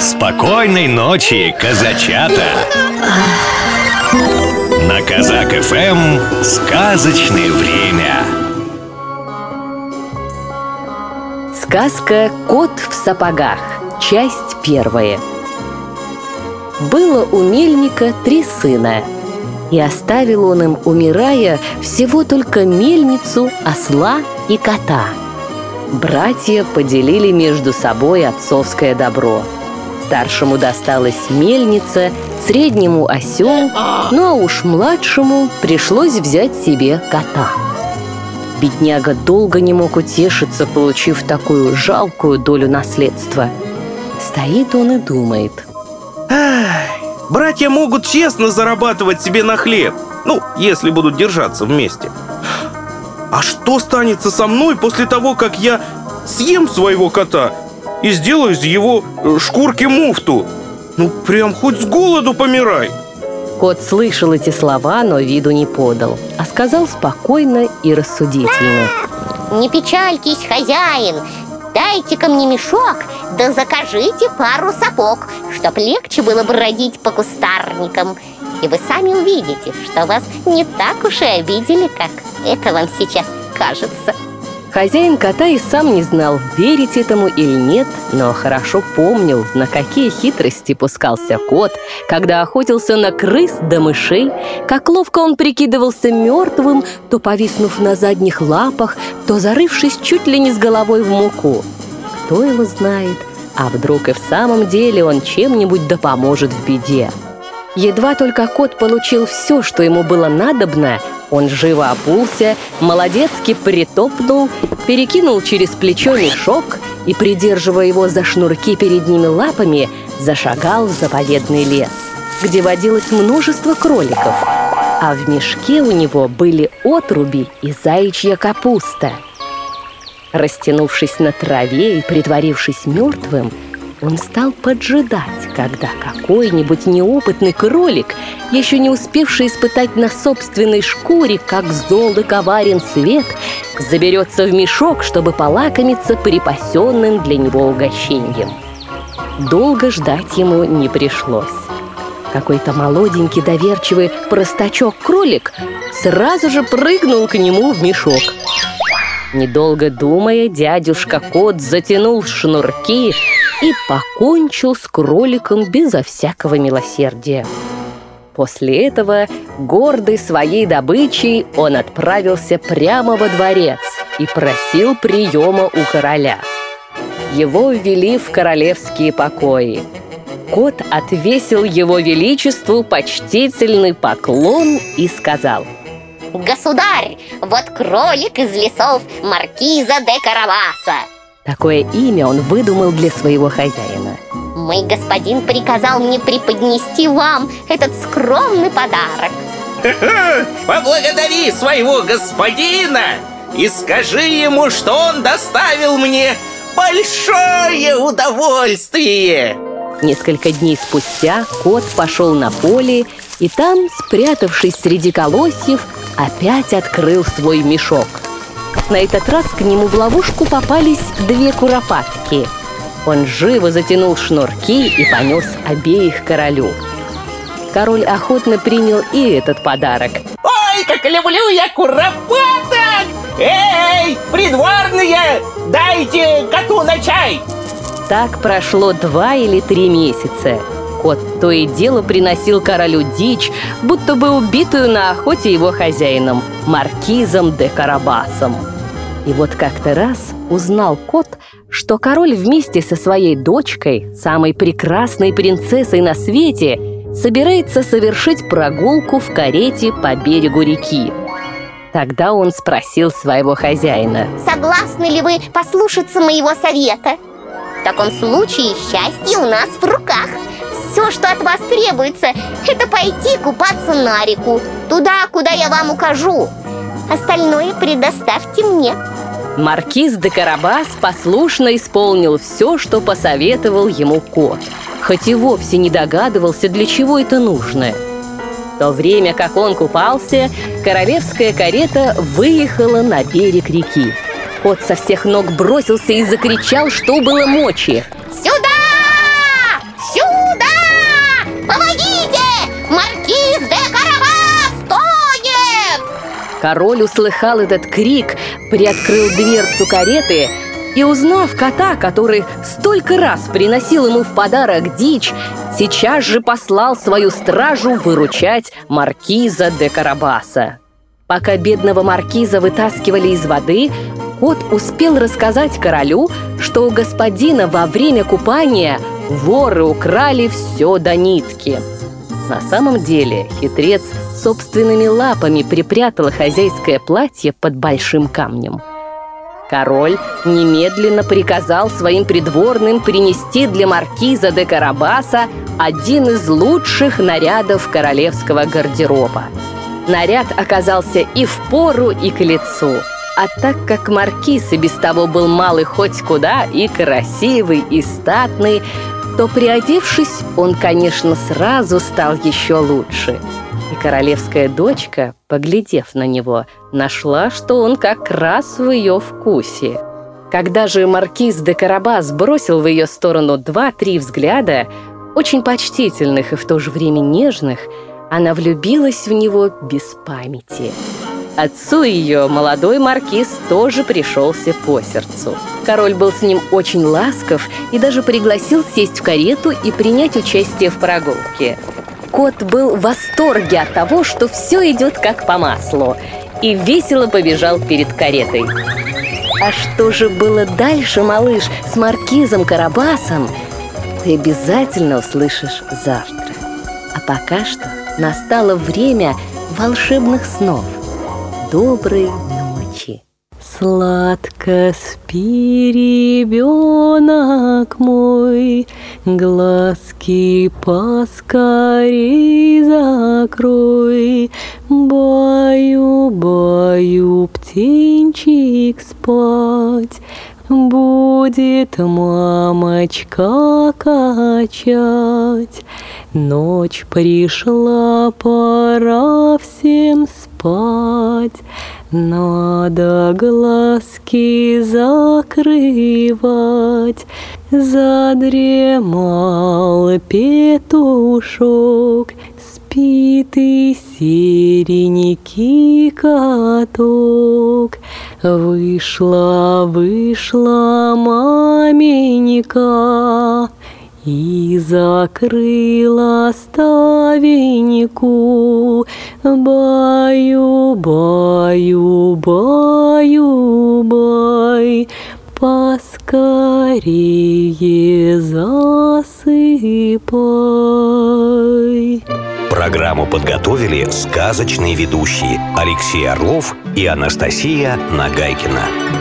Спокойной ночи, казачата! На Казак ФМ сказочное время. Сказка «Кот в сапогах». Часть первая. Было у мельника три сына, и оставил он им, умирая, всего только мельницу, осла и кота. Братья поделили между собой отцовское добро. Старшему досталась мельница, среднему осел, ну а уж младшему пришлось взять себе кота. Бедняга долго не мог утешиться, получив такую жалкую долю наследства. Стоит он и думает. Братья могут честно зарабатывать себе на хлеб. Ну, если будут держаться вместе. А что станется со мной после того, как я съем своего кота и сделаю из его э, шкурки муфту? Ну, прям хоть с голоду помирай. Кот слышал эти слова, но виду не подал, а сказал спокойно и рассудительно. Не печальтесь, хозяин, дайте-ка мне мешок, да закажите пару сапог, чтоб легче было бродить по кустарникам. И вы сами увидите, что вас не так уж и обидели, как это вам сейчас кажется. Хозяин кота и сам не знал, верить этому или нет, но хорошо помнил, на какие хитрости пускался кот, когда охотился на крыс да мышей, как ловко он прикидывался мертвым, то повиснув на задних лапах, то зарывшись чуть ли не с головой в муку. Кто его знает, а вдруг и в самом деле он чем-нибудь да поможет в беде. Едва только кот получил все, что ему было надобно, он живо опулся, молодецки притопнул, перекинул через плечо мешок и, придерживая его за шнурки передними лапами, зашагал в заповедный лес, где водилось множество кроликов. А в мешке у него были отруби и заячья капуста. Растянувшись на траве и притворившись мертвым, он стал поджидать, когда какой-нибудь неопытный кролик, еще не успевший испытать на собственной шкуре, как зол коварен свет, заберется в мешок, чтобы полакомиться припасенным для него угощением. Долго ждать ему не пришлось. Какой-то молоденький доверчивый простачок-кролик сразу же прыгнул к нему в мешок. Недолго думая, дядюшка кот затянул шнурки, и покончил с кроликом безо всякого милосердия. После этого, гордый своей добычей, он отправился прямо во дворец и просил приема у короля. Его ввели в королевские покои. Кот отвесил его величеству почтительный поклон и сказал «Государь, вот кролик из лесов маркиза де Караваса!» Такое имя он выдумал для своего хозяина. Мой господин приказал мне преподнести вам этот скромный подарок. Поблагодари своего господина и скажи ему, что он доставил мне большое удовольствие. Несколько дней спустя кот пошел на поле и там, спрятавшись среди колосьев, опять открыл свой мешок – на этот раз к нему в ловушку попались две куропатки. Он живо затянул шнурки и понес обеих королю. Король охотно принял и этот подарок. Ой, как люблю я куропаток! Эй, придворные, дайте коту на чай! Так прошло два или три месяца. Кот то и дело приносил королю дичь, будто бы убитую на охоте его хозяином, маркизом де Карабасом. И вот как-то раз узнал кот, что король вместе со своей дочкой, самой прекрасной принцессой на свете, собирается совершить прогулку в карете по берегу реки. Тогда он спросил своего хозяина. Согласны ли вы послушаться моего совета? В таком случае счастье у нас в руках. Все, что от вас требуется, это пойти купаться на реку, туда, куда я вам укажу. Остальное предоставьте мне. Маркиз де Карабас послушно исполнил все, что посоветовал ему кот, хоть и вовсе не догадывался, для чего это нужно. В то время как он купался, королевская карета выехала на берег реки. Кот со всех ног бросился и закричал, что было мочи. Сюда! Король услыхал этот крик, приоткрыл дверцу кареты и, узнав кота, который столько раз приносил ему в подарок дичь, сейчас же послал свою стражу выручать маркиза де Карабаса. Пока бедного маркиза вытаскивали из воды, кот успел рассказать королю, что у господина во время купания воры украли все до нитки. На самом деле хитрец собственными лапами припрятал хозяйское платье под большим камнем. Король немедленно приказал своим придворным принести для маркиза де Карабаса один из лучших нарядов королевского гардероба. Наряд оказался и в пору, и к лицу – а так как маркиз и без того был малый хоть куда, и красивый, и статный, то, приодевшись, он, конечно, сразу стал еще лучше. Королевская дочка, поглядев на него, нашла, что он как раз в ее вкусе. Когда же маркиз де Карабас бросил в ее сторону два-три взгляда, очень почтительных и в то же время нежных, она влюбилась в него без памяти. Отцу ее молодой маркиз тоже пришелся по сердцу. Король был с ним очень ласков и даже пригласил сесть в карету и принять участие в прогулке. Кот был в восторге от того, что все идет как по маслу, и весело побежал перед каретой. А что же было дальше, малыш, с маркизом Карабасом, ты обязательно услышишь завтра. А пока что настало время волшебных снов доброй ночи. Сладко спи, ребенок мой, Глазки поскорей закрой, Баю, баю, птенчик спать, Будет мамочка качать. Ночь пришла, пора всем спать. Надо глазки закрывать. Задремал петушок, Спит и серенький каток. Вышла, вышла маменька, и закрыла ставеньку. Баю, баю, баю, бай, поскорее засыпай. Программу подготовили сказочные ведущие Алексей Орлов и Анастасия Нагайкина.